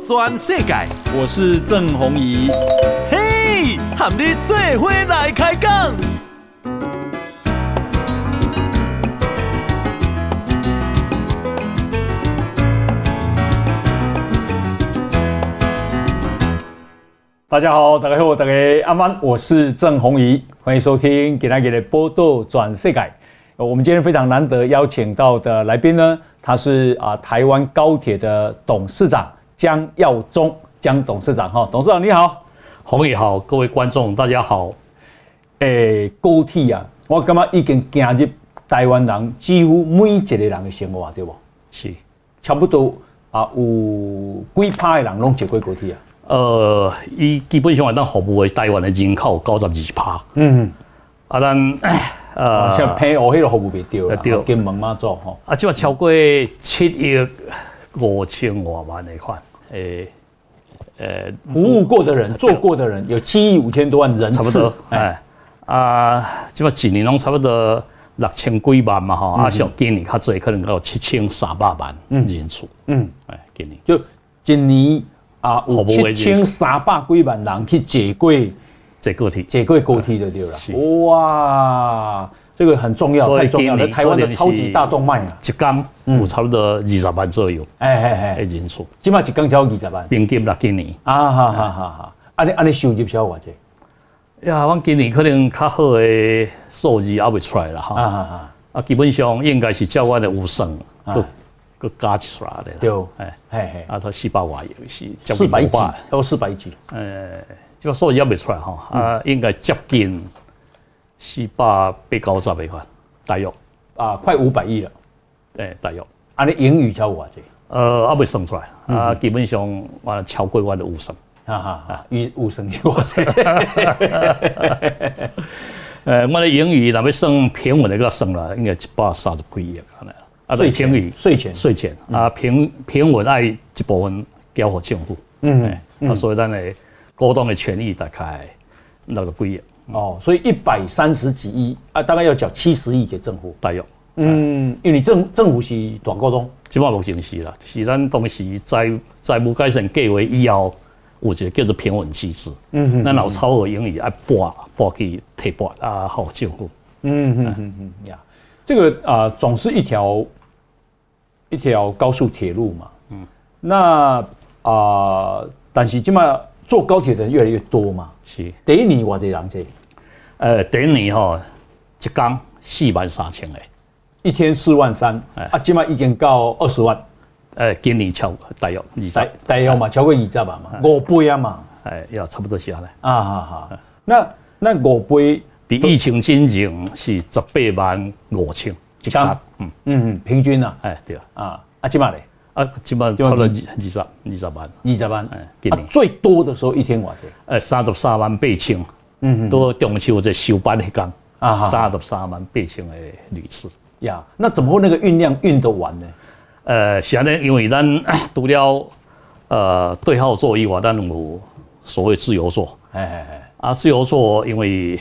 转世界，我是郑弘仪。嘿，和你做伙来开讲。大家好，大家好，大家安安，我是郑弘仪，欢迎收听给大家的报道全世界。我们今天非常难得邀请到的来宾呢，他是啊台湾高铁的董事长江耀宗，江董事长哈，董事长你好，弘仪好，各位观众大家好。诶，高铁啊，我感觉已经走入台湾人几乎每一个人的生活，对不？是，差不多啊有几趴的人拢坐过高铁啊。呃，伊基本上咱服务的台湾的人口九十二趴。嗯，啊，咱 呃，像平湖迄个服务袂到啦，对，金门妈祖吼。啊，即话超过七亿五千偌万的款，诶，诶，服务过的人、做过的人有七亿五千多万人次，差不多。哎，啊，即话一年拢差不多六千几万嘛，吼，啊，像今年较济可能到七千三百万人次。嗯，哎，今年就今年。啊，有七千三百几万人去坐过坐高铁，坐过高铁就对了。哇，这个很重要，太重要了。台湾的超级大动脉啊，一天有差不多二十万左右。哎哎哎，人数，起码一天超过二十万。平均啦，今年。啊哈哈哈哈，安尼安尼收入少偌济？呀，我今年可能较好的数字还未出来了哈。啊啊啊，基本上应该是照我的五成。个加起来的，对，哎，嘿嘿，啊，他四百万有是，四百几，超过四百几，呃，这个数字也没出来哈，啊，应该接近四百八九十的块，大约。啊，快五百亿了，对，大约，啊，你盈余超过这，呃，还未算出来，啊，基本上我超过我的五成，哈哈啊，余五成就我这，呃，我的盈余若要算平稳的个算啦，应该一百三十几亿可能。啊，税前余税前税前啊，平平稳爱一部分交给政府，嗯，啊，所以咱的股东的权益大概六十几亿哦，所以一百三十几亿啊，大概要缴七十亿给政府，大约，嗯，因为你政政府是短股东，基本上目前是啦，是咱当时债债务改善计划以后有一个叫做平稳机制，嗯哼，咱有超额盈余爱拨拨去提拨啊，好政府，嗯哼哼哼呀，这个啊总是一条。一条高速铁路嘛，嗯，那啊、呃，但是今嘛坐高铁的人越来越多嘛，是。第一年我这样子，呃，第一年吼，一天四万三千个，一天四万三，啊，今嘛已经到二十万，呃，今年超大约二十，大约嘛超过二十万嘛，五倍啊嘛，哎，要差不多下来，啊哈哈，那那五倍，的疫情之前是十八万五千一。嗯。嗯嗯，平均啊，哎对啊，啊啊起码嘞，啊起码差不多二二十二十万，二十万，哎，啊最多的时候一天多少？哎三十三万八千，嗯嗯，都中秋在休班的天啊，三十三万八千的旅次呀，那怎么会那个运量运得完呢？呃，现在因为咱 除了呃对号座以外，咱有所谓自由座，哎哎哎，啊自由座因为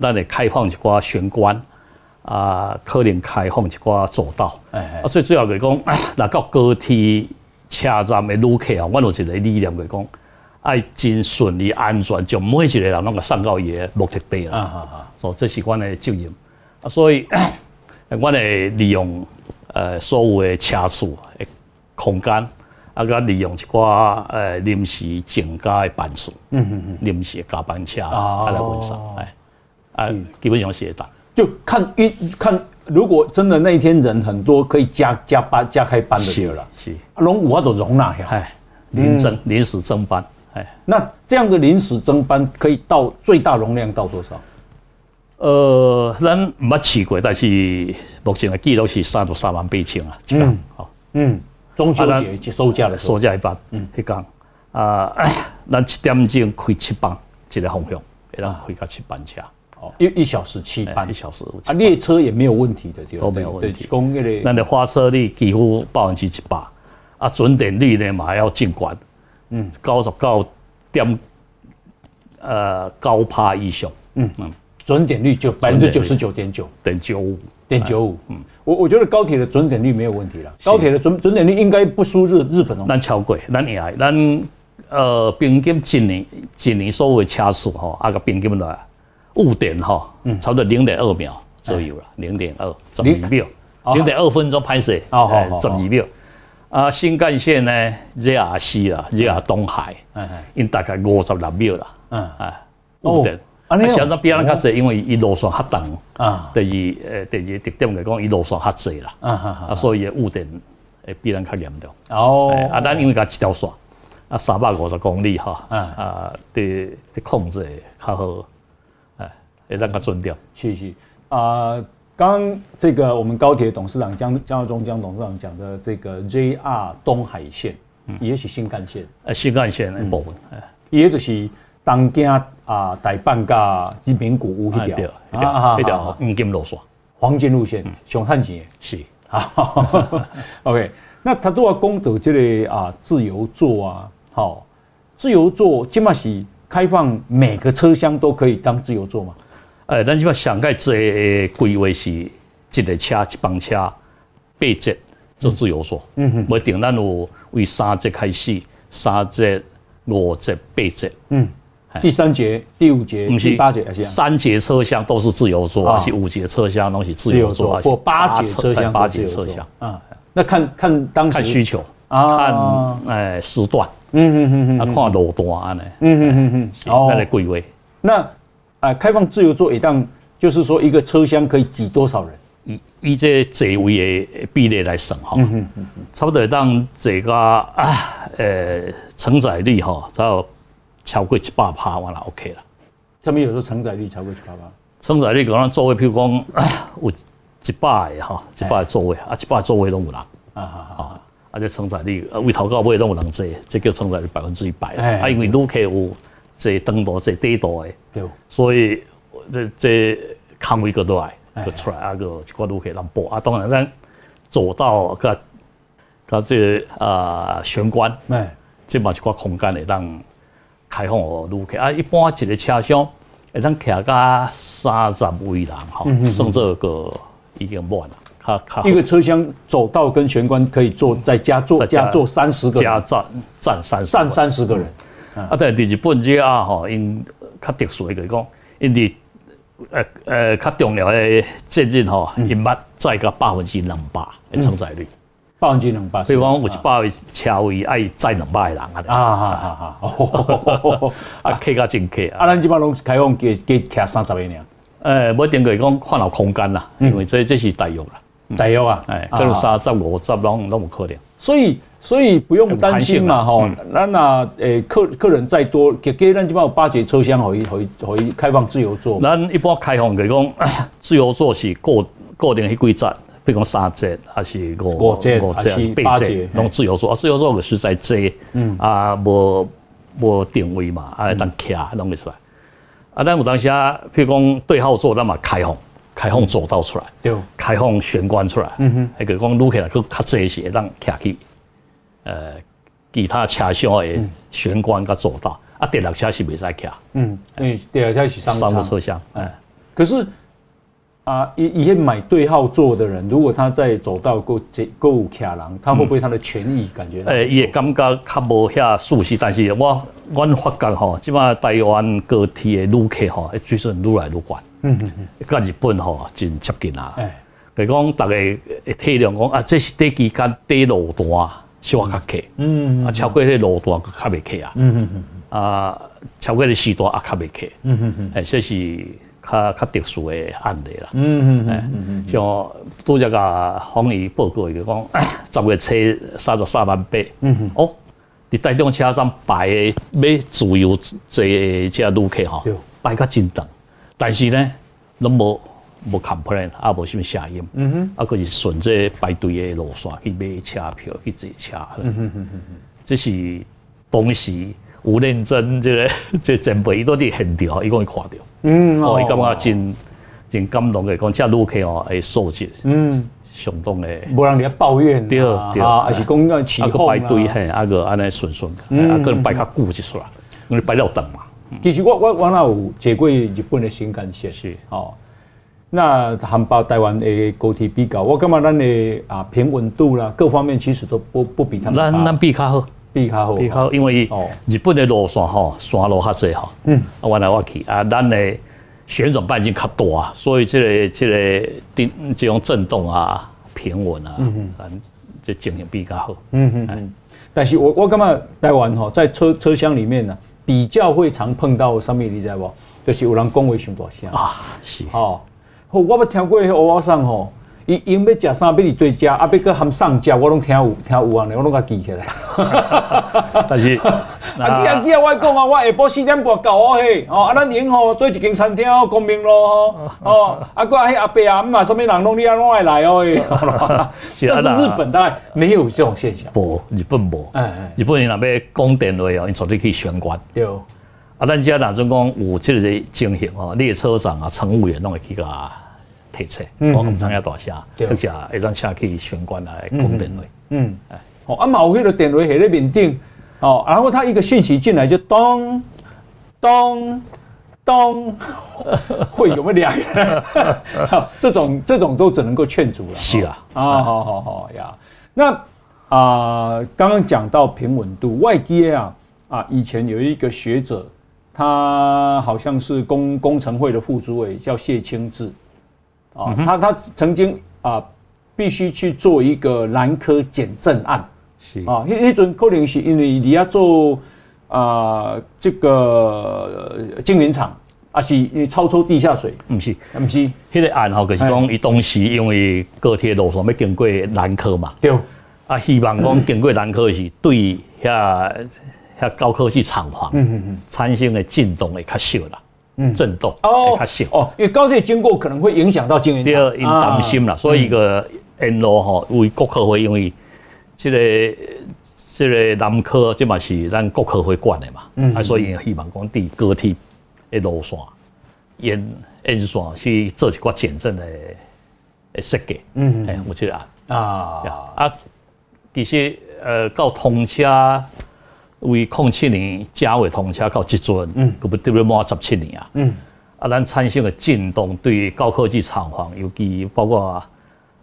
咱得开放一寡玄关。啊，可能开放一寡走道，啊，最主要来讲，那到高铁车站的旅客啊，我有一个理念来讲，爱真顺利、安全，就每一个人拢个送到伊的目的地啦。啊啊啊！所以这是阮的责任。啊，所以阮会利用呃所有的车处的空间，啊，佮利用一寡呃临时增加的班次，嗯嗯嗯，临时加班车啊来运送，哎，啊，基本上是会当。就看一看，如果真的那一天人很多，可以加加班加开班的就了。是，容我都容纳下。哎，临增临时增班。哎，那这样的临时增班可以到最大容量到多少？呃，咱没试过，但是目前的记录是三十三万八千啊，一天。好，嗯，中秋节收假的时候，收假一班。嗯，一天啊，咱七点钟开七班，一个方向，会当开到七班车。哦，一一小时七班，一小时啊，列车也没有问题的，对都没有问题。工业的，那的发车率几乎百分之七八，啊，准点率呢嘛还要尽管，嗯，九十九点，呃，高趴以上，嗯。嗯，准点率就百分之九十九点九，点九五，点九五。嗯，我我觉得高铁的准点率没有问题了。高铁的准准点率应该不输日日本哦。咱超过，咱也咱呃平均一年一年所有的车速哈，啊个平均来误点哈，差不多零点二秒左右了，零点二十二秒，零点二分钟拍摄，哦，十二秒。啊，新干线呢，JR 啊，JR 东海，嗯嗯，因大概五十六秒啦，嗯啊，误点。啊，你想到比咱较济，因为伊路线较长啊。第二，诶，第二特点来讲，伊路线较济啦。啊啊所以误点会比咱较严重。哦。啊，咱因为甲一条线，啊，三百五十公里哈。啊啊，的的控制较好，哎，会当较准点。谢谢。啊，刚刚这个我们高铁董事长江江耀忠江董事长讲的这个 JR 东海线，也是新干线。呃，新干线的部分，哎，也就是。东京啊，大阪加人民谷有一条，啊，一条黄金路线，黄金路线上赚钱是。OK，那他都要讲到这个啊自由座啊，好，自由座起码是开放每个车厢都可以当自由座嘛？诶，咱起码上盖这规划是一个车一班车八节做自由座，嗯哼，不定咱有为三节开始，三节、五节、八节，嗯。第三节、第五节、第八节还是三节车厢都是自由座，而且五节车厢都是自由座，或八节车厢、八节车厢。啊？那看看当时看需求啊，看哎时段，嗯嗯嗯嗯，啊看路段安尼，嗯嗯嗯嗯，哦，那个规划。那啊，开放自由座一档，就是说一个车厢可以挤多少人？以以这座位的比例来算哈，嗯嗯嗯，差不多当这个啊，呃，承载力哈，差。超过一百趴，完了 OK 了。上面有时候承载力超过一百趴。承载力可能座位，譬如讲有一百个哈，一百个座位啊，一百个座位都有人啊啊啊！啊，这承载力位头到尾都有人坐，这叫承载力百分之一百啊。因为旅客有坐长途、坐短途的，所以这这康威个都来个出来啊个一个旅客人补啊。当然咱走到个个这个啊玄关，哎，这嘛一块空间来让。开放哦，旅客啊，一般一个车厢会当骑个三十位人哈，剩这个已经满了。一个车厢走道跟玄关可以坐再加坐加坐三十个人，加站站三站三十个人。啊，但是日本这啊吼，因较特殊的就是讲，因伫呃呃较重要的节日吼，因捌载个百分之两百的承载率。百分之两百，所以讲有一百位车位爱载两百个人啊！啊啊啊啊！啊，客较真客啊！啊，咱即摆拢开放加加徛三十个尔。诶，无一定就是讲看有空间啦，因为这这是大约啦，大约啊，诶，可能三十五十拢拢有可能。所以所以不用担心嘛，吼，咱那诶客客人再多，给给咱即摆有八节车厢可以可以可以开放自由座。咱一般开放就是讲 自由座是固固定迄几节。比如讲三节还是五五节还是八节，拢自由座啊，自由座个实在多，嗯啊，无无定位嘛，啊，当徛拢会出来。啊，咱有当时啊，譬如讲对号座，咱嘛开放，开放走道出来，对，开放玄关出来，嗯哼，迄个讲撸起来佫较济些，当徛去，呃，其他车厢的玄关甲走道，啊，第六车是袂使徛，嗯，因为第六车是商务车厢，哎，可是。啊，以以前买对号座的人，如果他在走道够够有卡人，他会不会他的权益感觉？诶、嗯，也感觉较无遐舒适，但是我我发觉吼，即马台湾高铁的旅客吼，水准愈来愈悬。嗯嗯嗯，甲日本吼真接近啊。诶，比如讲，大家会体谅讲啊，这是短期间短路段小较客。嗯啊，超过迄路段佫较袂客啊。嗯嗯嗯。啊，超过迄时段也较袂客。嗯嗯嗯。诶，这是。较较特殊的案例啦，嗯嗯嗯，像拄则个防疫报告就讲，十月初三十三万八，嗯嗯，哦，伫台中车站排诶要自由坐诶遮旅客吼，排较真长，但是呢，拢无无 complain，啊无什物声音，嗯哼，啊佫是顺着排队的路线去买车票去坐车，嗯哼哼哼，这是当时。有认真，这个 这前辈伊都伫现场，伊讲伊看到，嗯，哦，伊感觉真真感动的，讲遮旅客哦，诶，素质，嗯，相当的，无人咧抱怨，对对，啊还是讲个起哄啊，排队嘿，啊个安尼顺顺，啊可能排较久一撮，因为排了等嘛。其实我我我那有坐过日本的新干线，是哦，那含包台湾的高铁比较，我感觉咱的啊平稳度啦，各方面其实都不不比他们差。咱咱比较好，比较好，比较好，因为日本的路线吼，山路较济吼，嗯，啊，弯来弯去啊，咱的旋转半径较大，所以这个这个定这种震动啊，平稳啊，嗯嗯，这经验比较好，嗯嗯嗯。但是我我感觉台湾吼，在车车厢里面呢，比较会常碰到什么，你知无？就是有人讲话上大声啊，是哦。我捌听过迄蚵仔送吼，伊因要食啥，要你对食，啊，要搁含上食，我拢听有听有安尼，我拢甲记起来。但是，啊记啊记啊，我讲啊，我下晡四点半到哦嘿，哦啊咱因吼对一间餐厅哦，光明路吼，哦啊个迄阿伯阿姆啊，什么人拢你啊拢爱来哦嘿。但是日本大概没有这种现象。无，日本无。哎哎，日本人若要讲电话哦，因绝对可以玄关。对。啊，咱遮若准讲有即个情形哦，列车长啊、乘务员拢会去甲提车，我唔知影大声，而且会当车去玄关来讲电话。嗯，哎，哦，啊嘛有迄个电话喺咧面顶，哦，然后他一个讯息进来就咚咚咚，会有没有两个？这种这种都只能够劝阻了。是啊，啊，好好好呀。那啊，刚刚讲到平稳度，外接啊，啊，以前有一个学者。他好像是工工程会的副主委，叫谢清志，啊，他他曾经啊，必须去做一个南科减震案，是。啊，那那阵可能是因为你要做啊这个晶圆厂，啊是超抽地下水，不是，不是，那个案吼，就是讲伊当时因为高铁路线要经过南科嘛，对，啊，希望讲经过南科是对遐。遐高科技厂房，嗯嗯嗯，产生的震动会较小啦，嗯，震动会较小哦，因为高铁经过可能会影响到晶圆厂，第二因担心啦，所以一个沿路吼为国科会，因为这个这个南科这嘛是咱国科会管的嘛，嗯，啊，所以希望讲伫高铁的路线沿沿线去做一寡减震的的设计，嗯。嗯，有这个啊。啊，其实呃到通车。为控七年加尾通车到即阵，嗯，佮不得了满十七年啊，嗯，啊，咱产生的震动对高科技厂房，尤其包括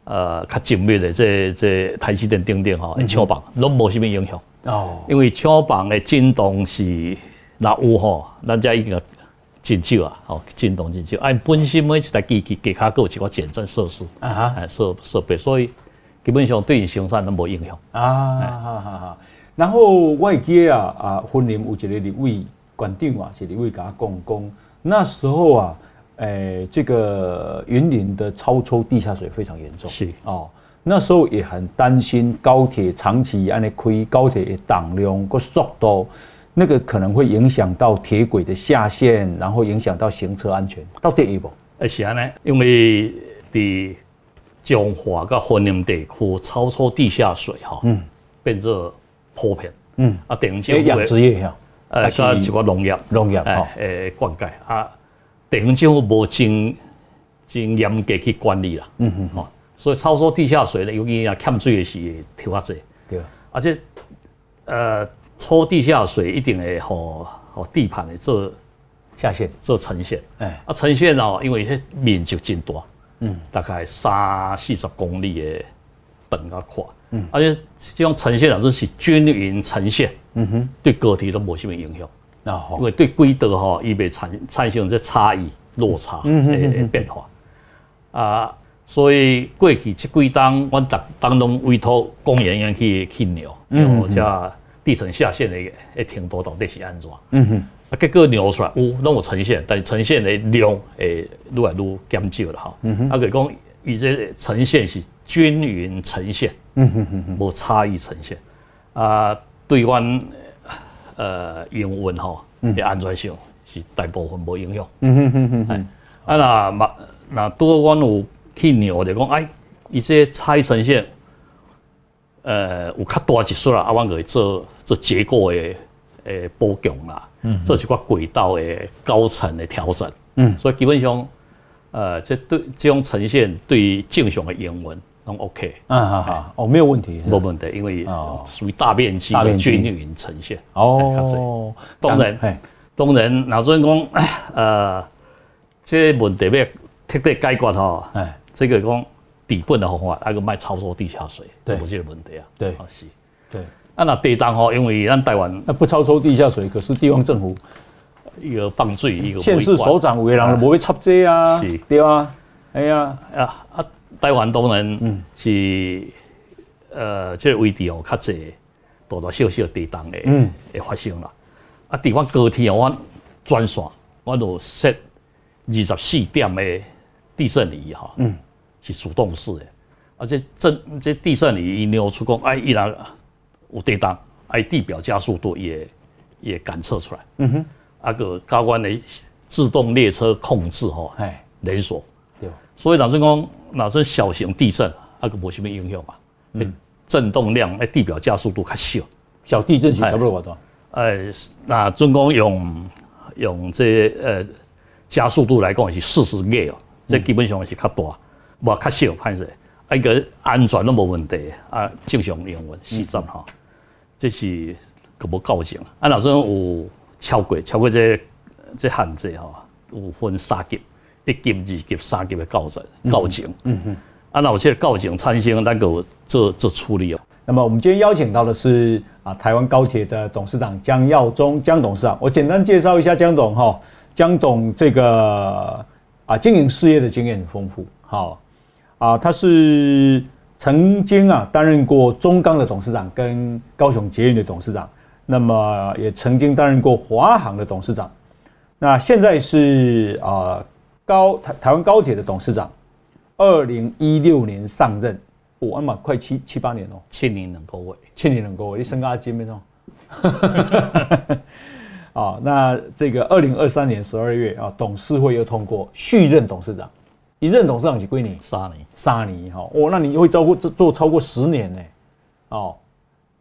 呃较精密的这这台积电等等吼，厂房拢无甚物影响。哦，因为厂房的震动是若有吼，咱家已经真少啊，吼，震动真少，按本身每一台机器加较有一个减震设施啊哈，设设备，所以基本上对生产拢无影响。啊，好好好。然后外界啊啊，婚礼有一个立委馆长啊，是立委甲我讲讲，那时候啊，诶、欸，这个云林的超抽地下水非常严重，是哦，那时候也很担心高铁长期安尼开，高铁的当量个速度，那个可能会影响到铁轨的下陷，然后影响到行车安全，到底有无？诶，是安尼，因为伫彰化甲云林地区超抽地下水哈，嗯，变做。普遍，嗯，啊，地方政府养殖业呀，呃，加一个农业，农业，诶，诶，灌溉。啊，地方政府无真真严格去管理啦，嗯嗯，哦，所以超抽地下水呢，尤其啊欠水的是抽较济，对，而且，呃，抽地下水一定会互互地盘的做下线，做沉陷，哎，啊，沉陷哦，因为迄面积真大，嗯，大概三四十公里的本较宽。嗯，而且这种呈现老师是均匀呈现，嗯哼，对个体都没什么影响啊，因为对规则哈，伊会产产生这差异落差诶变化。啊，所以过去即几档，我逐当中委托工研院去去量，嗯，叫地层下陷的诶程度到底是安怎？嗯哼，啊，结果量出来有拢有呈现，但是呈现的量诶愈来愈减少了哈，嗯哼，啊，佮讲伊这呈现是均匀呈现。嗯哼哼哼，无差异呈现啊，对阮呃英文吼的安全性是大部分无影响。嗯哼哼哼，哎，啊那嘛那多阮有去量就讲，哎，伊这差异呈现，呃有较大一数啦，啊，阮可以做做结构的诶补强啦，嗯，做一寡轨道的高层的调整，嗯，所以基本上，呃，这对这种呈现对正常的营运。都 OK，嗯好好，哦没有问题，没问题，因为属于大面积的均匀呈现。哦，当然，当然，那阵讲，呃，这个问题要彻底解决哦，哎，这个讲底本的方法，那个卖超抽地下水，对，不是问题啊，对，是，对，啊那地当吼，因为咱台湾那不超抽地下水，可是地方政府一个放水，一个县市首长有的人不会插这啊，是，对啊，哎呀，啊啊，台湾当然嗯。是，呃，这个位置哦较侪大大小小地当的，嗯，会发生啦，啊，地方高铁哦我专线，我都设二十四点的。地震仪哈，嗯，是主动式的，而且这这地震仪一扭出讲，哎，依然有地动，哎，地表加速度也也感测出来，嗯哼，啊个高关的自动列车控制吼，哎，连锁，对，所以老实讲，那阵小型地震，那个无什么影响嘛，嗯，震动量，诶，地表加速度较小，小地震是差不多多少？哎，那总共用用这呃加速度来讲是四十个哦。这基本上是较大，无较小，歹势，啊，一个安全都无问题，啊，正常营运实战哈，这是个无够证。啊，若说有超过超过这这限制哈，有分三级，一级、二级、三级的构成构证。嗯哼。啊，那有这个构证产生，那个做做处理哦。那么我们今天邀请到的是啊，台湾高铁的董事长江耀宗江董事长。我简单介绍一下江董哈，江董这个。啊，经营事业的经验很丰富，好，啊，他是曾经啊担任过中钢的董事长跟高雄捷运的董事长，那么也曾经担任过华航的董事长，那现在是啊高台台湾高铁的董事长，二零一六年上任，我嘛快七七八年哦，七年能够位，七年能够位，你身高几米哦？啊，那这个二零二三年十二月啊，董事会又通过续任董事长，一任董事长是几年？三年，三年哈，哦，那你会照顾做做超过十年呢？哦，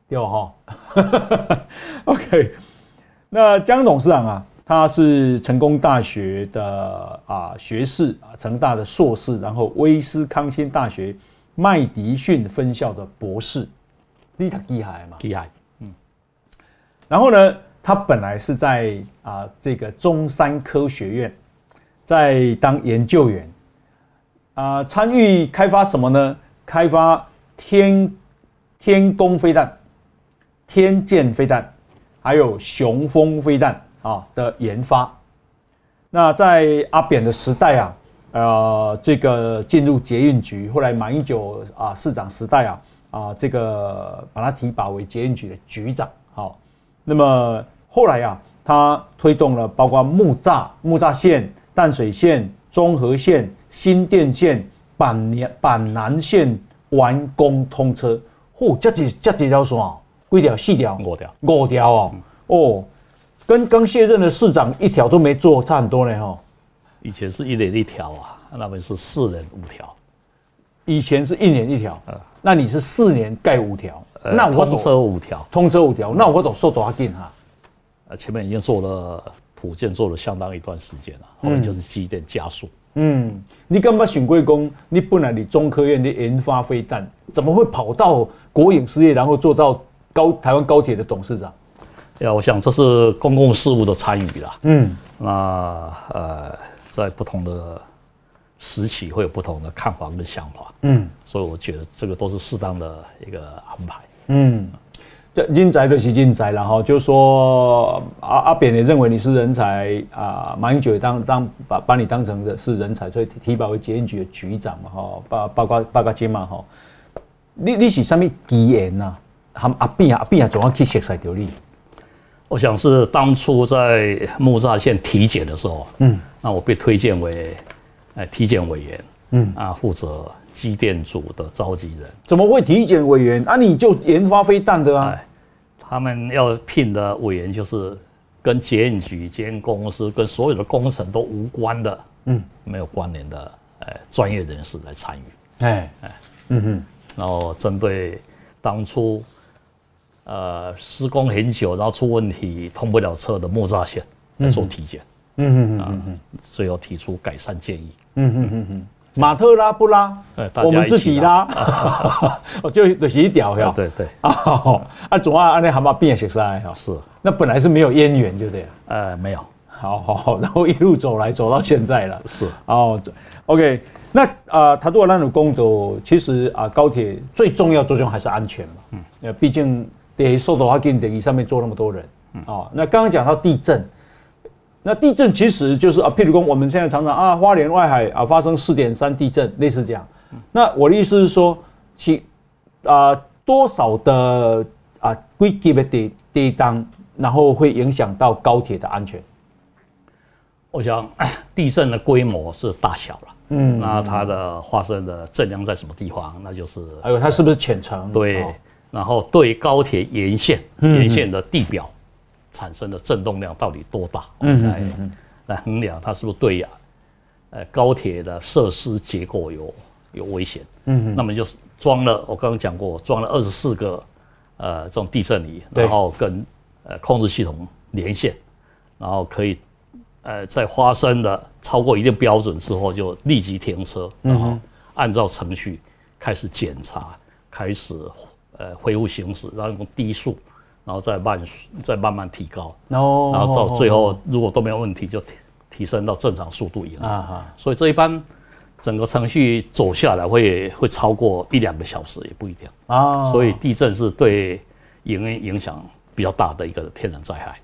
对哈，OK，那江董事长啊，他是成功大学的啊学士啊，成大的硕士，然后威斯康星大学麦迪逊分校的博士，你太厉害嘛？厉害，嗯，然后呢？他本来是在啊这个中山科学院，在当研究员，啊参与开发什么呢？开发天天宫飞弹、天剑飞弹，还有雄风飞弹啊的研发。那在阿扁的时代啊，呃这个进入捷运局，后来马英九啊市长时代啊啊这个把他提拔为捷运局的局长。好，那么。后来、啊，他推动了包括木栅、木栅线、淡水线、中和线、新店线、板南板南线完工通车。嚯，这几这几条线，几条？四条？五条？五条哦。嗯、哦，跟刚卸任的市长一条都没做，差很多呢哈。以前是一年一条啊，那边是四年五条。以前是一年一条，嗯、那你是四年盖五条？呃、那我通车五条，通车五条，那我都说多少斤哈？前面已经做了土建，做了相当一段时间了，后面就是机电加速。嗯，你干嘛选贵公？你本来你中科院的研发飞弹，怎么会跑到国营事业，然后做到高台湾高铁的董事长？呀，我想这是公共事务的参与啦。嗯，那呃，在不同的时期会有不同的看法跟想法。嗯，所以我觉得这个都是适当的一个安排。嗯。人才就是人才，然后就说阿阿扁也认为你是人才啊，马英九也当当把把你当成的是人才，所以提拔为捷运局的局长嘛，哈，包包括包括金嘛，哈，你你是什么机缘呐？含阿扁阿扁怎么去熟悉到你？我想是当初在木栅线体检的时候，嗯，那我被推荐为哎体检委员，嗯啊，负责机电组的召集人。怎么会体检委员啊？你就研发飞弹的啊？他们要聘的委员就是跟捷运局、捷运公司、跟所有的工程都无关的，嗯，没有关联的，呃，专业人士来参与。哎哎，嗯哼，然后针对当初呃施工很久，然后出问题通不了车的木栅线来做体检。嗯嗯嗯嗯，最后提出改善建议。嗯嗯嗯嗯。马特拉不拉，我们自己拉，我就就是一条哟。对对 啊，啊，总啊，安尼蛤蟆变熟噻哈。是，那本来是没有渊源，对不对？呃，没有，好好好，然后一路走来走到现在了。是哦，OK，那啊，他做那种公道，其实啊，高铁最重要作用还是安全嘛。嗯，呃，毕竟得受到它给你上面坐那么多人。嗯，哦，那刚刚讲到地震，那地震其实就是啊，譬如说我们现在常常啊，花莲外海啊发生四点三地震，类似这样。那我的意思是说，其啊多少的啊规级的地地当，然后会影响到高铁的安全。我想，地震的规模是大小了，嗯，那它的发生的震量在什么地方？那就是还有它是不是浅层？对，哦、然后对高铁沿线沿线的地表产生的震动量到底多大？嗯，来来衡量它是不是对呀？呃，高铁的设施结构有有危险？嗯，那么就是装了，我刚刚讲过，装了二十四个呃这种地震仪，然后跟呃控制系统连线，然后可以。呃，在发生的超过一定标准之后，就立即停车，然后按照程序开始检查，开始呃恢复行驶，然后用低速，然后再慢再慢慢提高，然后到最后如果都没有问题，就提提升到正常速度以后。所以这一般整个程序走下来会会超过一两个小时，也不一定啊。所以地震是对影影响比较大的一个天然灾害。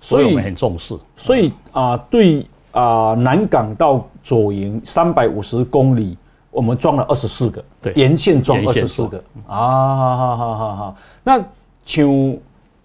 所以，所以我们很重视。所以啊、呃，对啊、呃，南港到左营三百五十公里，我们装了二十四个，对，沿线装二十四个啊，好好好好好。那像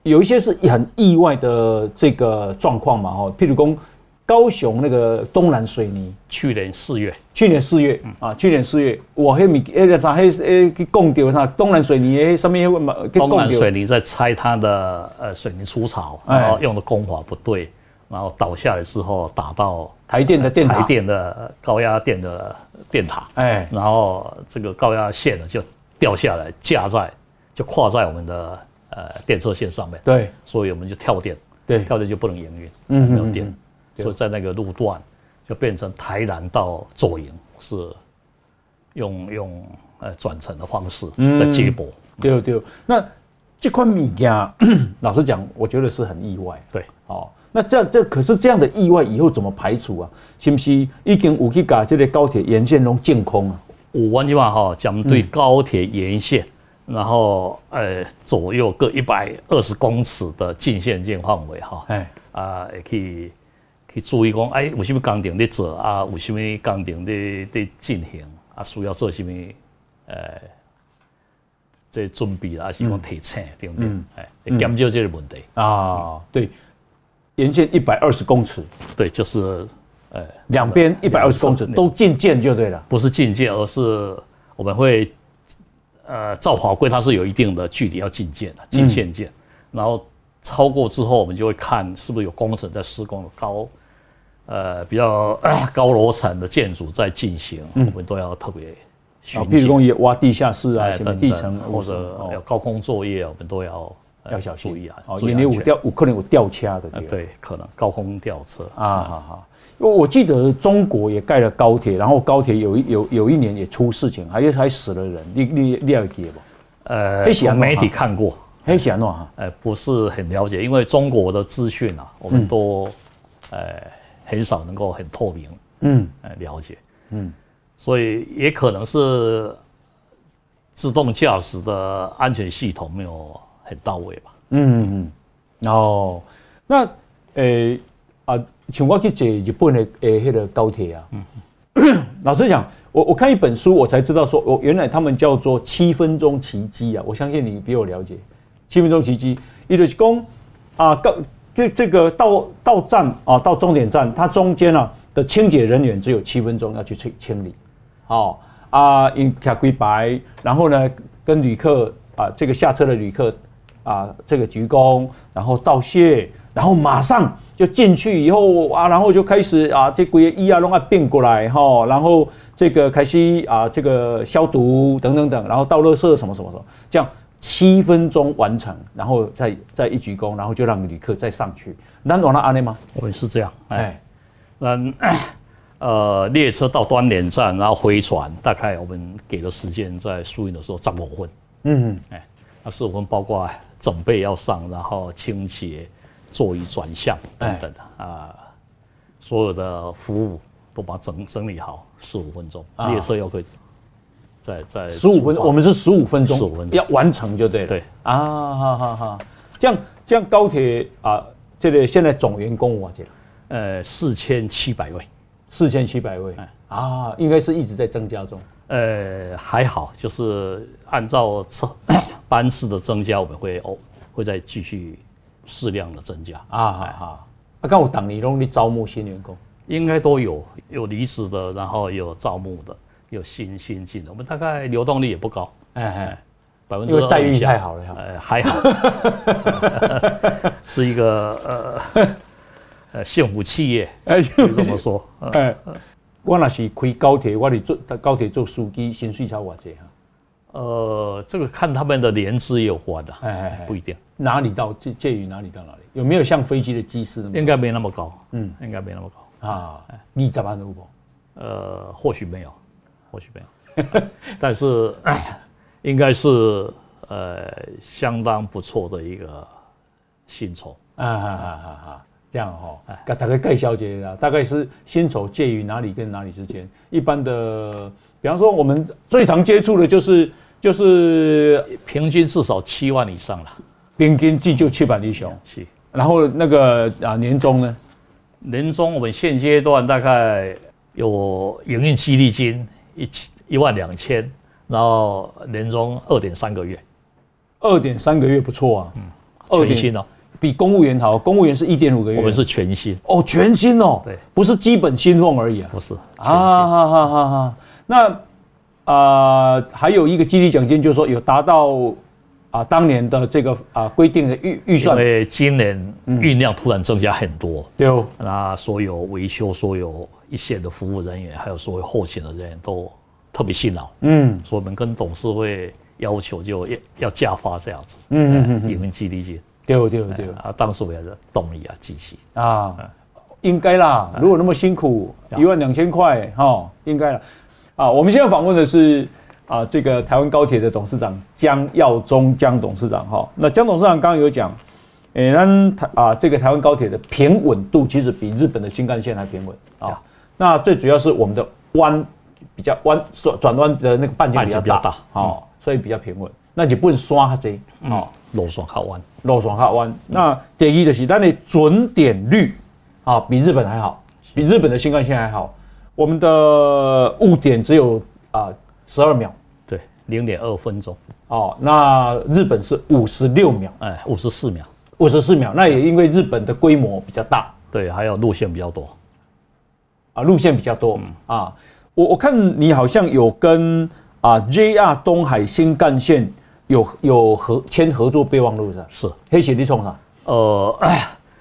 有一些是很意外的这个状况嘛，哈，譬如说。高雄那个东南水泥，去年四月，去年四月、嗯、啊，去年四月，我还米那个啥，还诶去供掉啥？东南水泥诶上面问嘛？东南水泥在拆它的呃水泥粗槽，然后用的工法不对，然后倒下来之后打到台电的电台电的高压电的电塔，哎，然后这个高压线呢就掉下来架在就跨在我们的呃电车线上面，对，所以我们就跳电，对，跳电就不能营运，嗯，没有电。就在那个路段，就变成台南到左营是用用呃转乘的方式在接驳。对对，那这块米家，老实讲，我觉得是很意外。对，哦，那这这可是这样的意外，以后怎么排除啊？是不是已经有去把这个高铁沿线都净空啊？五万句话哈，讲对高铁沿线，然后呃左右各一百二十公尺的近线径范围哈，哎啊也可以。去注意讲，哎，有什么工程在做啊？有什么工程在在进行啊？需要做什么？呃，这准备啦，还是讲提醒，对不对？哎，减少这个问题啊。对，沿线一百二十公尺，对，就是呃，两边一百二十公尺都禁建就对了。不是禁建，而是我们会呃，照法规，它是有一定的距离要禁建的，禁限建。然后超过之后，我们就会看是不是有工程在施工的高。呃，比较高楼层的建筑在进行，嗯、我们都要特别巡比如说也挖地下室啊，什么地层或者要高空作业，我们都要要小心注意啊。哦，因为有吊，有可能有吊车的。对，可能高空吊车啊，好好。因为我记得中国也盖了高铁，然后高铁有一有有一年也出事情，还还死了人。你你你了解不？呃，媒体看过，很喜欢哈。呃，不是很了解，因为中国的资讯啊，我们都呃。很少能够很透明，嗯，呃了解，嗯，所以也可能是自动驾驶的安全系统没有很到位吧，嗯嗯，哦，那诶啊，像我去坐日本的诶那个高铁啊，嗯，老实讲，我我看一本书，我才知道说，我原来他们叫做七分钟奇迹啊，我相信你比我了解，七分钟奇迹，伊就是讲啊高。这这个到到站啊，到终点站，它中间啊的清洁人员只有七分钟要去清清理，好啊，因卡归白，然后呢跟旅客啊这个下车的旅客啊这个鞠躬，然后道谢，然后马上就进去以后啊，然后就开始啊这个一啊弄啊变过来哈，然后这个开始啊这个消毒等等等，然后倒垃圾什么什么什么这样。七分钟完成，然后再再一鞠躬，然后就让旅客再上去。那我那安内吗？我们是这样，哎，那呃，列车到端点站，然后回转，大概我们给的时间在输赢的时候十五分。嗯，哎，那十五分包括准备要上，然后清洁、座椅转向等等啊，所有的服务都把整整理好，十五分钟，列车又可以在在十五分钟，我们是十五分钟，十五分钟。要完成就对了。对。啊，好好好，这样这样高铁啊，这个现在总员工我记得，呃，四千七百位，四千七百位，啊，应该是一直在增加中。呃，还好，就是按照车班次的增加，我们会哦会再继续适量的增加。啊。好好，那刚我等你弄你招募新员工，应该都有有离职的，然后有招募的，有新新进的。我们大概流动率也不高，哎哎，百分之待遇太好了，呃，还好，是一个呃呃幸福企业，哎，可以这么说，哎。我那是开高铁，我哋做高铁做司机，薪水超偌济哈。呃，这个看他们的年资有关的，哎哎，不一定。哪里到介介于哪里到哪里？有没有像飞机的机师那么？应该没那么高，嗯，应该没那么高啊。你怎么都不？呃，或许没有，或许没有，但是 应该是呃相当不错的一个薪酬啊啊啊啊啊！这样哈，给大概介绍一下，大概是薪酬介于哪里跟哪里之间？一般的，比方说我们最常接触的就是就是平均至少七万以上了，平均计就七百英雄。是，然后那个啊年终呢？年终我们现阶段大概有营运激励金一千一万两千，然后年终二点三个月，二点三个月不错啊，嗯，全薪哦。比公务员好，公务员是一点五个月，我们是全薪哦，全薪哦，对，不是基本薪俸而已啊，不是啊，哈哈哈哈。那啊、呃，还有一个激励奖金，就是说有达到啊、呃、当年的这个啊规、呃、定的预预算，因为今年运量突然增加很多，对哦，那所有维修、所有一线的服务人员，还有所有后勤的人员都特别辛劳，嗯，所以我们跟董事会要求就要要加发这样子，嗯嗯嗯，营运激励金。对对对啊！当时我也是动力啊，机器啊，应该啦。如果那么辛苦，一万两千块哈，应该了。啊，我们现在访问的是啊，这个台湾高铁的董事长江耀宗江董事长哈。那江董事长刚刚有讲，诶，那台啊，这个台湾高铁的平稳度其实比日本的新干线还平稳啊。那最主要是我们的弯比较弯转转弯的那个半径比较大，好，所以比较平稳。那就不能刷它这，哦，路线较弯，路线较弯。那第二就是咱的准点率啊，比日本还好，比日本的新干线还好。我们的误点只有啊十二秒，对，零点二分钟。哦，那日本是五十六秒，哎，五十四秒，五十四秒。那也因为日本的规模比较大，对，还有路线比较多，啊，路线比较多，嗯、啊。我我看你好像有跟啊 JR 东海新干线。有有合签合作备忘录是吧？是，黑写你冲啥？呃，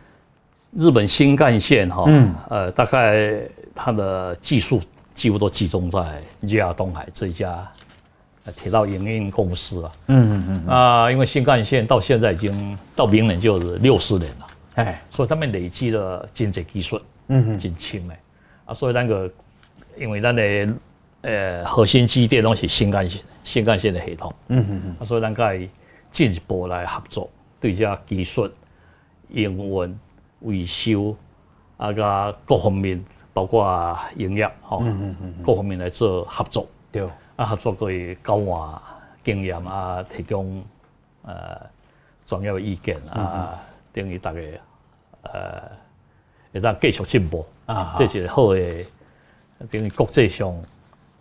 日本新干线哈，嗯，呃，大概它的技术几乎都集中在 JR 东海这一家铁道营运公司啊。嗯嗯嗯。啊，因为新干线到现在已经到明年就是六十年了，哎，所以他们累积了经济技术，嗯嗯，真轻的啊，所以那个因为咱的呃核心基地东西新干线。新干线的系统，嗯嗯嗯，所以咱可以进一步来合作，对这技术、英文、维修啊个各方面，包括营业，吼，嗯嗯各方面来做合作，对，啊合作可以交换经验啊，提供呃专业的意见啊，等于大家呃会当继续进步。啊，这是好的，等于国际上。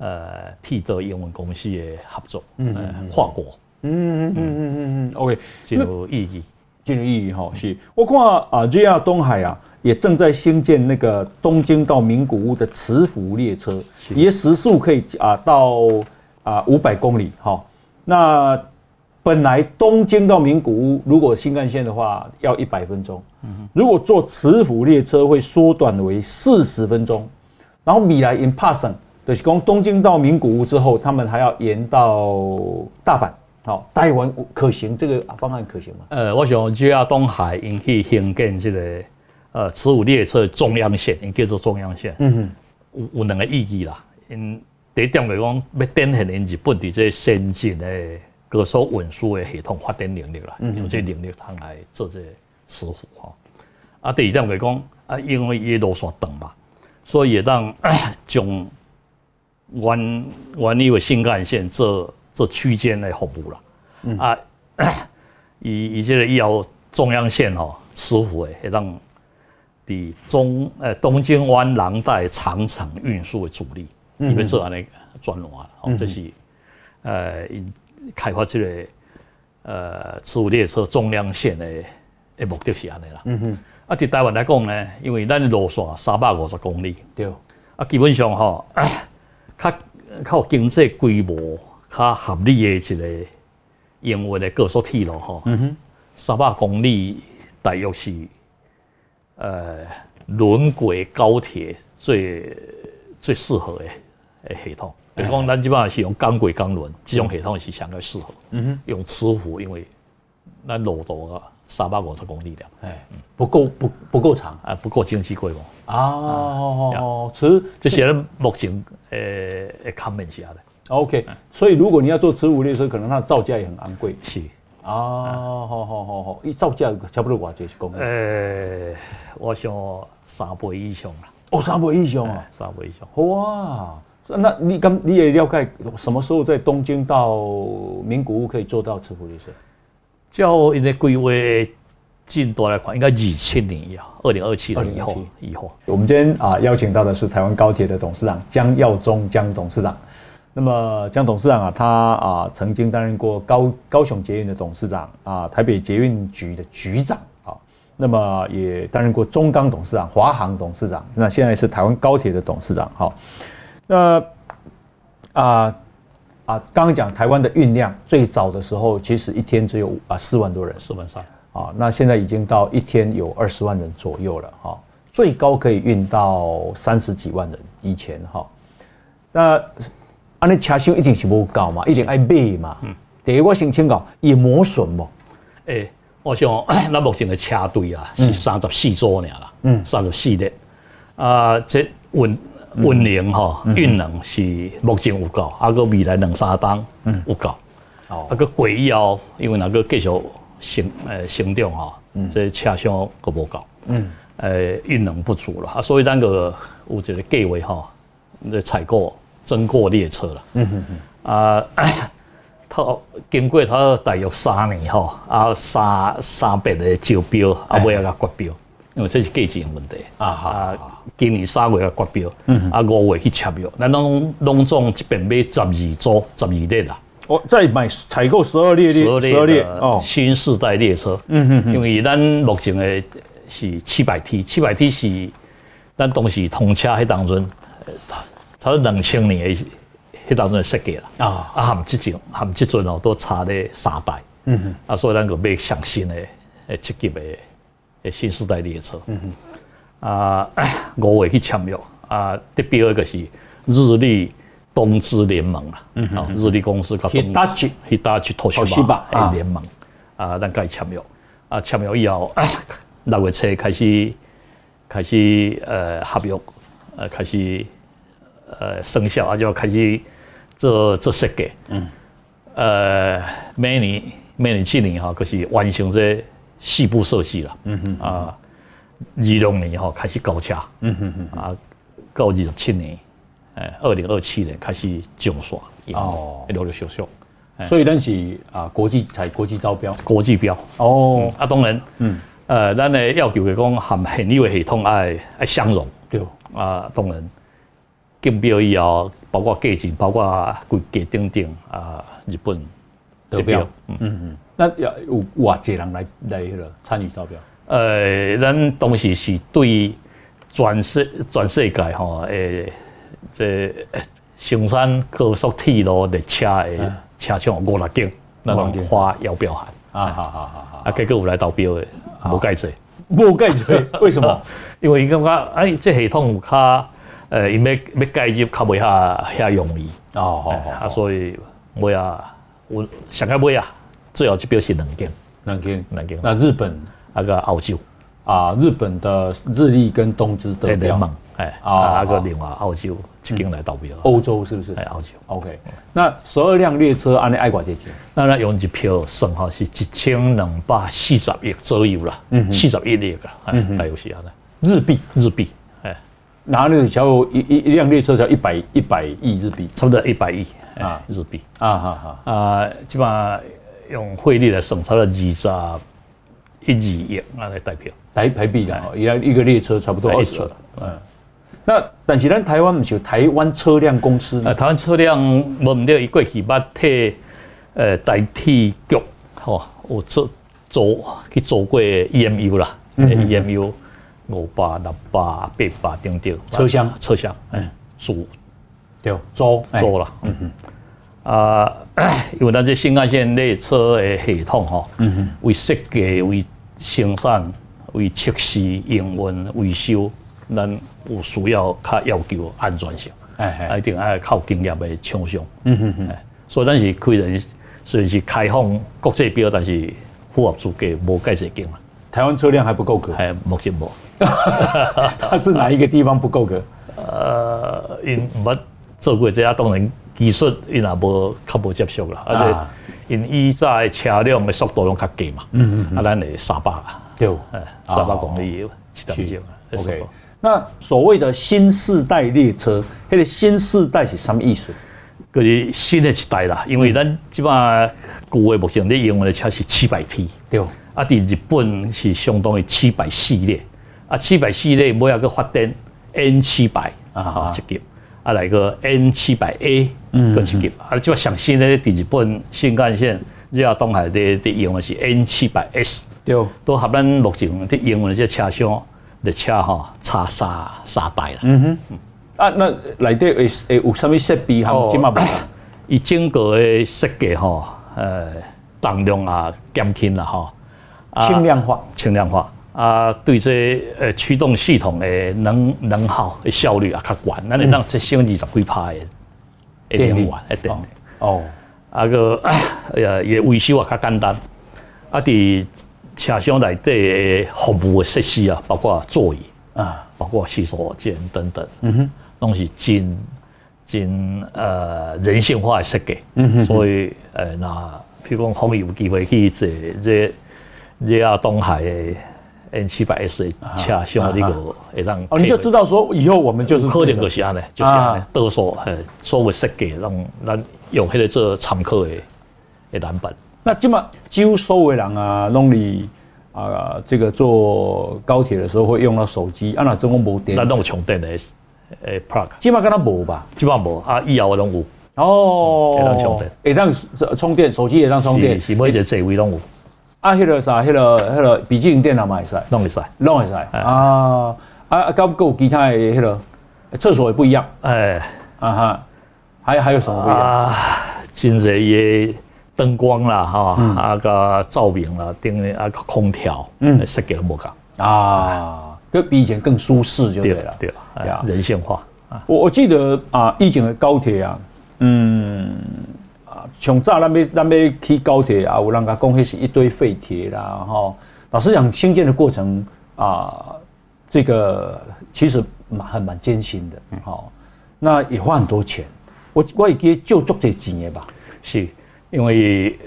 呃，替代英文公司的合作，嗯，跨国，嗯嗯嗯嗯嗯，OK，真有意义，真有意义哈。是，我看啊，JR 东海啊，也正在兴建那个东京到名古屋的磁浮列车，也时速可以啊到啊五百公里哈。那本来东京到名古屋，如果新干线的话要一百分钟，嗯，如果坐磁浮列车会缩短为四十分钟，然后米来 in person。就是从东京到名古屋之后，他们还要延到大阪，好，台湾可行这个方案可行吗？呃，我想 JR 东海引起兴建这个呃磁浮列车中央线，应叫做中央线，嗯哼，有有两个意义啦。因第一点来讲，要展现因日本的这先进的高速运输的系统发展能力啦，有这能力通来做这磁浮哈。啊，第二点来讲，啊，因为伊路线长嘛，所以会当 将原原以为新干线做做区间的服务啦。嗯、啊，以以这个以后中央线吼，磁浮诶，会当伫中呃东京湾、廊带、长城运输的主力，伊要做安尼转换，哦，这是呃开发这个呃磁浮列车重量线的的目的是安尼啦。嗯哼。啊，伫台湾来讲呢，因为咱路线三百五十公里，对，啊，基本上吼，较较有经济规模、较合理的一个营运的高速铁路吼，嗯哼，三百公里大约是呃轮轨高铁最最适合的诶系统。比如讲，咱基本上是用钢轨钢轮，这种系统是相对适合。嗯哼，用磁浮，因为咱路途啊。三百五十公里的，哎，不够不不够长啊，不够经济规模啊。哦，磁这些目前呃呃看面下的。OK，所以如果你要做磁浮列车，可能它的造价也很昂贵。是啊，好好好好，一造价差不多多少钱公里？呃，我想三倍以上了。哦，三倍以上啊，三倍以上。哇，那你刚你也了解什么时候在东京到名古屋可以做到磁浮列车？照因个规划进度来看，应该二七年以后，二零二七年以后以后。我们今天啊邀请到的是台湾高铁的董事长江耀忠江董事长。那么江董事长啊，他啊曾经担任过高高雄捷运的董事长啊，台北捷运局的局长啊，那么也担任过中钢董事长、华航董事长，那现在是台湾高铁的董事长。好，那啊。啊，刚刚讲台湾的运量最早的时候，其实一天只有啊四万多人，四万三啊，那现在已经到一天有二十万人左右了哈，最高可以运到三十几万人以前哈。那按你车厢一定是无够嘛，一定爱买嘛。嗯。第一，我先请教，也磨损不？诶，我想咱目前的车队啊是三十四组尔啦，嗯，三十四列。啊，这运。运能吼，运能是目前有够，啊个未来两三档有够，啊个轨以后，因为那个继续成诶成长哈，这车厢个无够，嗯，诶运能不足了，啊所以咱个有一个计划哈，在采购增购列车了，嗯哼哼，啊，他经过他大约三年吼，啊三三百个招标，啊尾啊个决标。因为这是价钱的问题啊！啊，今年三月个决标，嗯，啊五月去签约，咱拢拢总这边买十二组十二列啦。哦，再买采购十二列列，十二列哦，新世代列车。嗯哼哼，因为咱目前的是七百 T，七百 T 是咱当时通车迄当阵，差不多两千年的迄当阵的设计啦。啊。啊，含即种含即阵哦，都差咧三代。嗯哼，啊，所以咱个买上新的诶，七级的。诶，新时代列车，嗯哼，啊，五月去签约，啊，特别一个是日立东芝联盟啦，嗯哼，日立公司甲东芝，去搭去托西吧诶联盟，啊，咱该签约，啊，签约以后，六月初开始开始呃合约，呃开始呃生效，啊就开始做做设计，嗯，呃，每年每年去年哈，就是完成这。四部设计了，嗯哼。啊，二六年哈开始交车，嗯哼哼啊，到二十七年，诶，二零二七年开始上线，哦，陆陆续续，所以咱是啊国际才国际招标，国际标，哦，啊当然，嗯，呃，咱的要求的讲含现有的系统爱爱相容，对，啊当然，竞标以后包括价钱，包括规格等等啊，日本得标，嗯嗯。那要有偌济人来来迄落参与招标？呃，咱当时是对全世全世界吼，诶，这生产高速铁路列车诶车厂五六间，那种发邀标函啊，好好好好，啊，结果有来投标诶，无介济，无介济，为什么？因为伊感觉哎，这系统有较呃，伊要要介入较袂遐遐容易哦，啊，所以袂啊，我想要袂啊。最后就表示两间，两间，两间。那日本那个澳洲啊，日本的日立跟东芝得标嘛，哎啊，那个另外澳洲一间来投标。欧洲是不是？哎，澳洲。OK，那十二辆列车按你爱寡几钱？那那用一票算哈是一千两百四十亿左右啦，嗯，四十亿列啦，嗯，大约是安尼。日币，日币，哎，拿那个小一一一辆列车才一百一百亿日币，差不多一百亿啊。日币。啊哈哈啊，基本上用汇率来算，差不多二十一亿元那来代表。台台币的，一辆一个列车差不多二十，嗯，那但是咱台湾不是有台湾车辆公司，台湾车辆我们的过去捌替呃代替局，吼，有做做去做过 EMU 啦，EMU。五百、六百、八百，等等。车厢，车厢，嗯，租，对，租，租了。嗯哼。啊，因为咱这新干线列车的系统吼，嗯哼，为设计、为生产、为测试、营运、维修，咱有需要较要求安全性。哎一定爱靠经验的厂商。嗯哼哼。所以咱是开人，虽然是开放国际标，但是符合资格无介绍经嘛。台湾车辆还不够格。哎，目前无。它是哪一个地方不够格？呃，因唔做过这些，当然技术因也无较无接受啦。而且因以前的车辆的速度拢较低嘛。嗯嗯。啊，咱的三百啊，对，三百公里，七点几。OK。那所谓的新世代列车，那个新世代是什么意思？就是新的一代啦，因为咱基本旧的目前咧用的车是七百 T，对。啊，伫日本是相当于七百系列。啊，七百系列每一个发展 N 七百啊，一级啊，来个 N 七百 A，嗯，个一级啊，就上新的第日本新干线日本东海的的用的是 N 七百 S，对，都合咱目前的用的这车厢的车哈，差三三代了。嗯哼，啊，那内底会会有啥物设备哈？今嘛无？伊整个的设计吼，呃，重量啊减轻了哈，轻量化，轻量化。啊，对这呃驱动系统的能能耗的效率啊较悬，咱能让这省二十几趴的电力，哎对，哦，啊个哎呀也维修啊较简单，啊伫车厢内底的服务的设施啊，包括座椅啊，包括洗手间等等，嗯哼，拢是真真呃人性化的设计，嗯哼，所以呃那譬如讲后面有机会去坐这这啊东海的。N 七百 S 车厢这个会让哦，你就知道说以后我们就是可能就是安尼，就是安尼，多数呃所谓设计让咱用迄个做参考的的蓝本。那基本几乎所有人啊，拢你啊，这个坐高铁的时候会用到手机，啊那真讲无电，咱拢有充电的诶 plug，基本跟他无吧？基本无啊，以后拢有。哦，会当充电，会当充电，手机也当充电，是每一个座位拢有。啊，迄个啥，迄个迄个笔记型电脑嘛会使，拢会使，拢会使。啊啊啊！够有其他的迄个厕所也不一样，哎。啊哈，还还有什么不一样？啊？真侪伊灯光啦，哈啊个照明啦，顶啊个空调，嗯，设计都无共啊，就比以前更舒适就对了，对了，人性化。啊。我我记得啊，以前的高铁啊，嗯。从早咱要咱要去高铁啊，有人家讲迄是一堆废铁啦，吼。老实讲，兴建的过程啊，这个其实蛮还蛮艰辛的，好，那也花很多钱。我我也记就做这几年吧。是，因为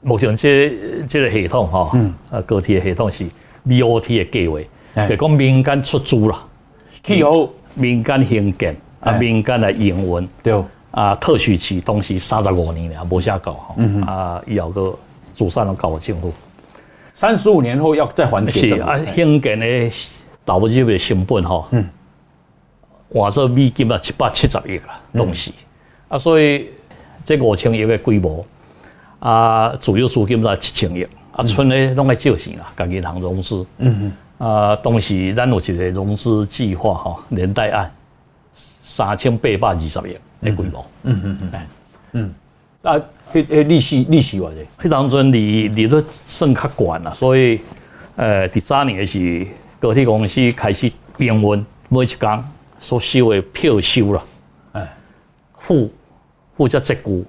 目前这这个系统哈，嗯，啊高铁的系统是 BOT 的计划，就讲民间出租啦，气候民间兴建啊，民间来营运，对。啊，特许期东西三十五年了，无啥搞哈。嗯、啊，以后个主上都搞清楚。三十五年后要再还钱。是啊，兴建的投入的成本哈，嗯，换做美金啊七百七十亿啦，东西。嗯、啊，所以这五千亿的规模，啊，主要资金在七千亿，啊，剩的拢爱借钱啦，跟银行融资。嗯嗯。啊，东西咱有一个融资计划哈，连带案三千八百二十亿。诶，规模，嗯嗯嗯，嗯，啊，迄迄利息利息偌济？迄当阵利利率算较悬啦，所以，呃，第三年是高铁公司开始营运，每一工所收的票收啦，哎，付付这折旧，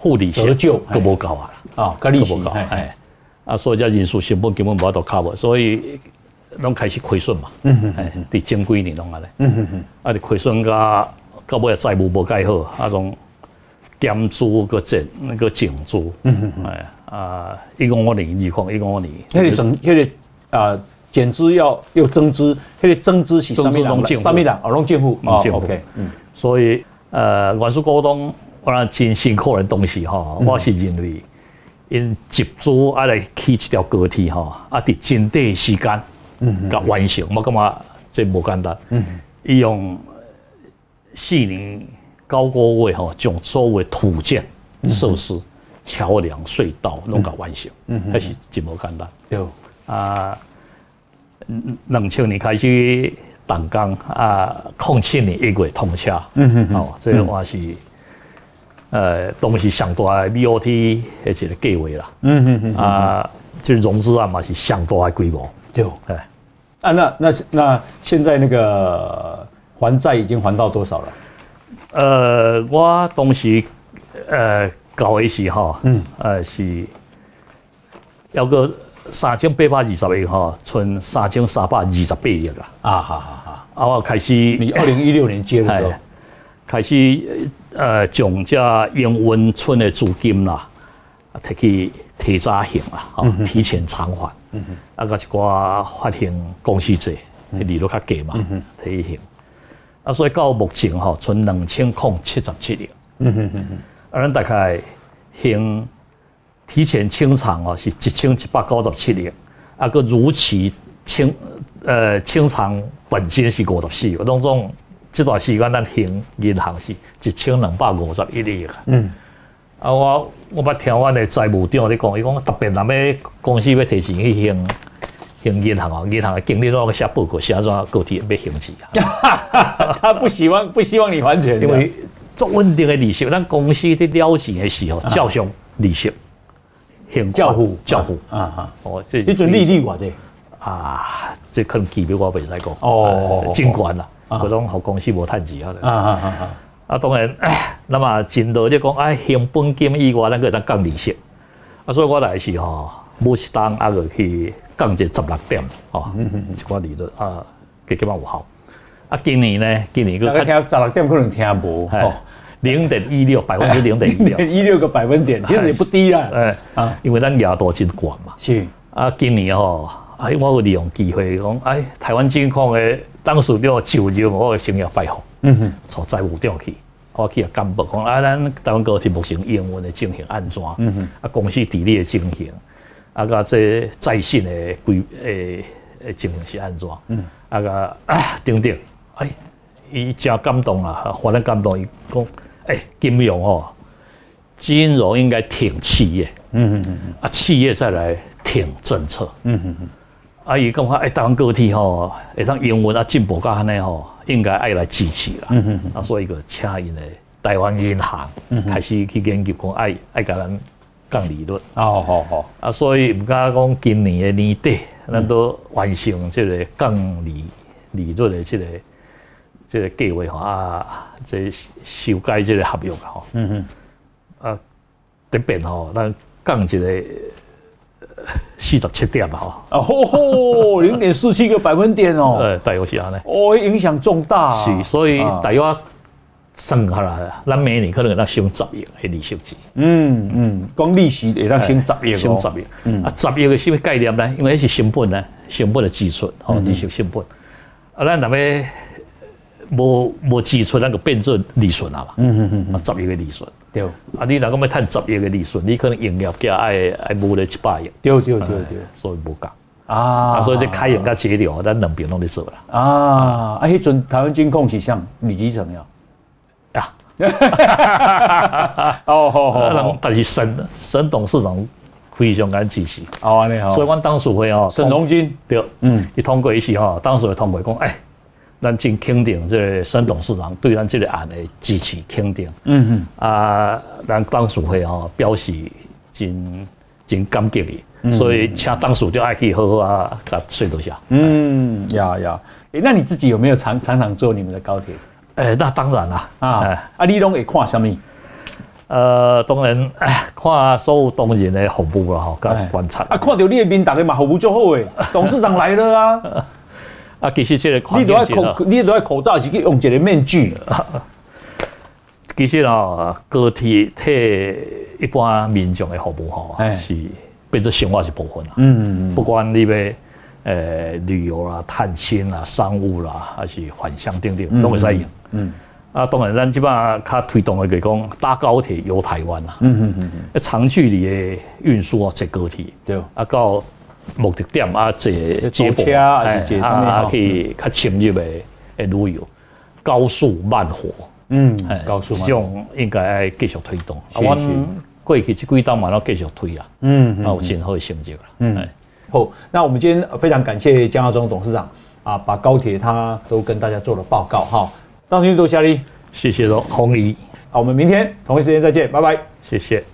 付利息，折旧都无够啊，啊，个利息，哎，啊，所以这人数成本根本无法度 cover，所以拢开始亏损嘛，嗯嗯，哎，伫前几年拢安尼，嗯嗯嗯，啊，就亏损甲。到尾债务无盖好，啊种减租个减那个减租，嗯嗯哎啊，一五年二矿一五年，迄个整迄个啊减资要又增资，那个增资是什么人？什么人？哦，拢政府。哦，OK，嗯，所以呃，原始股东我让真辛苦的东西吼，我是认为因集资啊来起一条高铁吼，啊伫真短时间嗯甲完成，我感觉这无简单，嗯，伊用四年九个月吼，将所有土建设施、桥梁、隧道拢甲完成，嗯，还是真无简单，对。啊。两千年开始动工啊，零七年一月通车，嗯哼，哼，哦，这个话是，呃，东西上大的 BOT 的一个计划啦，嗯嗯嗯，啊，这融资啊嘛是上大的规模，对，哎，啊，那那那现在那个还债已经还到多少了？呃，我当时呃搞一些哈，嗯，呃是，要个。三千八百二十亿哈，存三千三百二十八亿啦。啊，好好好。啊，我开始，你二零一六年接的时候，开始呃，将这营运村的资金啦，提去提早还啦，哈，提前偿还。啊，个一寡发行公司债，利率较低嘛，提前。啊，所以到目前吼，存两千零七十七亿。嗯哼哼哼。啊，咱大概还。提前清偿哦，是一千一百九十七亿，啊个如期清，呃清偿本金是五十四亿，当中这段时间咱还银行是一千两百五十一亿。嗯，啊我我捌听阮的财务长咧讲，伊讲特别若要公司要提钱去还还银行哦，银行的经理拢个写报告写怎个体要还钱啊？他不希望不希望你还钱，因为做稳定的利息，咱公司在了钱的时候照常利息。教父，教父啊啊！哦，这这阵利率偌济啊，这可能机密我袂使讲哦，监管啦，嗰种好公司无趁钱啊！啊啊啊！啊，当然，那么真多你讲哎，还本金以外，咱个当降利息啊，所以我来是吼，每时当啊个去降这十六点哦，一寡利率啊，几几万有效啊。今年呢，今年个听十六点可能听无哦。零点一六百分之零点一六，一六个百分点，其实也不低啦。哎啊，因为咱额度真悬嘛。是啊，今年吼，哎，我有利用机会讲，哎，台湾金矿的董事长就任我的生涯拜访，嗯哼，从财务调去，我去啊干部讲，啊，咱台湾高铁目前营运的情形安怎？嗯哼，啊，公司治理的情形，啊，个这在线的规诶诶情形是安怎？嗯，啊个啊等等，哎，伊真感动啊，非常感动，伊讲。哎，金融哦，金融应该挺企业，嗯嗯嗯啊，企业再来挺政策，嗯嗯嗯，啊，伊讲话哎，台湾高铁吼，哎，当英文啊进步到安尼吼，应该爱来支持啦，嗯嗯嗯，啊，所以个请因的台湾银行开始去研究讲爱爱甲咱降利率，哦好好，啊，所以毋敢讲今年的年底，咱都完成即个降利利率的这个。这个计划吼啊，这修改即个合约吼，嗯嗯，啊，这边吼，咱降一个四十七点哈，啊吼吼，零点四七个百分点哦，呃，大约是安尼，哦，影响重大，是，所以大约算下来，咱每年可能要升十亿的利息钱，嗯嗯，光利息也要升十亿，升十亿，嗯，啊，十亿个什么概念呢？因为是成本呢，成本的基础，哦，利息成本，啊，咱那边。无无支出，那个变做利润啊嘛，嗯嗯嗯，十亿个利润，对，啊，你若讲要趁十亿个利润，你可能营业额爱爱无了七八亿，对对对对，所以无讲啊，所以这开源甲节流，咱两边拢在做啦，啊，啊，迄阵台湾金控是像？李基成呀，呀，哦好好，但是沈沈董事长非常感支持，哦你好，所以阮当时会哦，沈荣金。对，嗯，一通过一次吼，当时会通过讲，哎。咱真肯定，这个沈董事长对咱这个案的支持肯定。嗯哼，啊，咱董事会吼表示真真感激你，嗯、所以请董事长爱去好好啊，甲说多下。嗯，呀呀，诶，那你自己有没有常常常坐你们的高铁？诶、欸，那当然啦。啊，啊，你拢会看什么？呃，当然，看所有当然的服务啦，吼，甲观察。啊，看到你的面，大家嘛服务就好诶。董事长来了啊。啊，其实这个，你都要口，你都要口罩是去用一个面具。其实啊，高铁替一般民众的服务吼，是变成生活一部分啦。嗯嗯嗯。不管你要呃，旅游啦、探亲啦、商务啦，还是返乡等等，都会使用。嗯，啊，当然咱即摆较推动的，就是讲搭高铁游台湾啦。嗯嗯嗯嗯。长距离的运输啊，坐高铁。对。啊，到目的点啊，坐接驳啊，是接上面啊，可以较深入的诶旅游，高速慢火。嗯，高速慢火。这种应该要继续推动。啊，我过去这几档嘛，要继续推啊。嗯嗯。啊，有真好的成绩啦。嗯。好，那我们今天非常感谢江耀忠董事长啊，把高铁他都跟大家做了报告哈。当天多谢你，谢谢喽，红姨。好，我们明天同一时间再见，拜拜，谢谢。